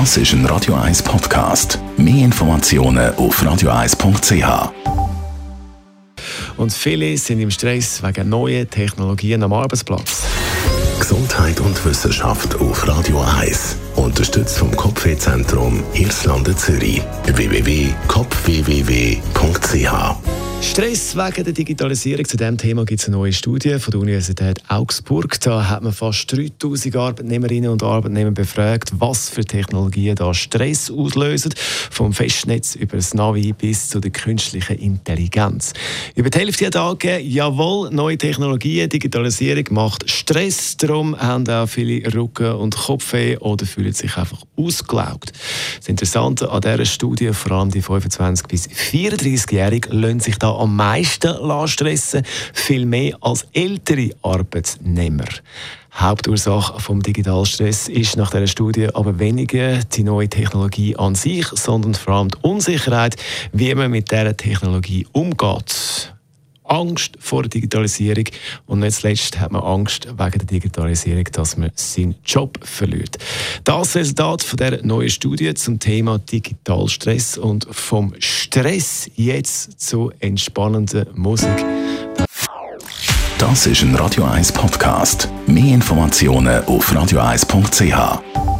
Das ist ein Radio 1 Podcast. Mehr Informationen auf radio1.ch. Und viele sind im Stress wegen neuen Technologien am Arbeitsplatz. Gesundheit und Wissenschaft auf Radio 1. Unterstützt vom Kopfwehzentrum Irlande Zürich. www.kopfwww.ch Stress wegen der Digitalisierung. Zu diesem Thema gibt es eine neue Studie von der Universität Augsburg. Da hat man fast 3000 Arbeitnehmerinnen und Arbeitnehmer befragt, was für Technologien da Stress auslösen. Vom Festnetz über das Navi bis zu der künstlichen Intelligenz. Über die Hälfte hat angegeben, jawohl, neue Technologien, Digitalisierung macht Stress. Darum haben auch viele Rücken- und Kopfweh oder fühlen sich einfach ausgelaugt. Das Interessante an dieser Studie, vor allem die 25- bis 34-Jährigen, lassen sich da am meisten stressen viel mehr als ältere Arbeitnehmer. Hauptursache vom Digitalstress ist nach dieser Studie aber weniger die neue Technologie an sich, sondern vor allem die Unsicherheit, wie man mit dieser Technologie umgeht. Angst vor der Digitalisierung und nicht zuletzt hat man Angst wegen der Digitalisierung, dass man seinen Job verliert. Das Resultat von der neuen Studie zum Thema Digitalstress und vom Stress jetzt zu entspannender Musik. Das ist ein Radio 1 Podcast. Mehr Informationen auf radio1.ch.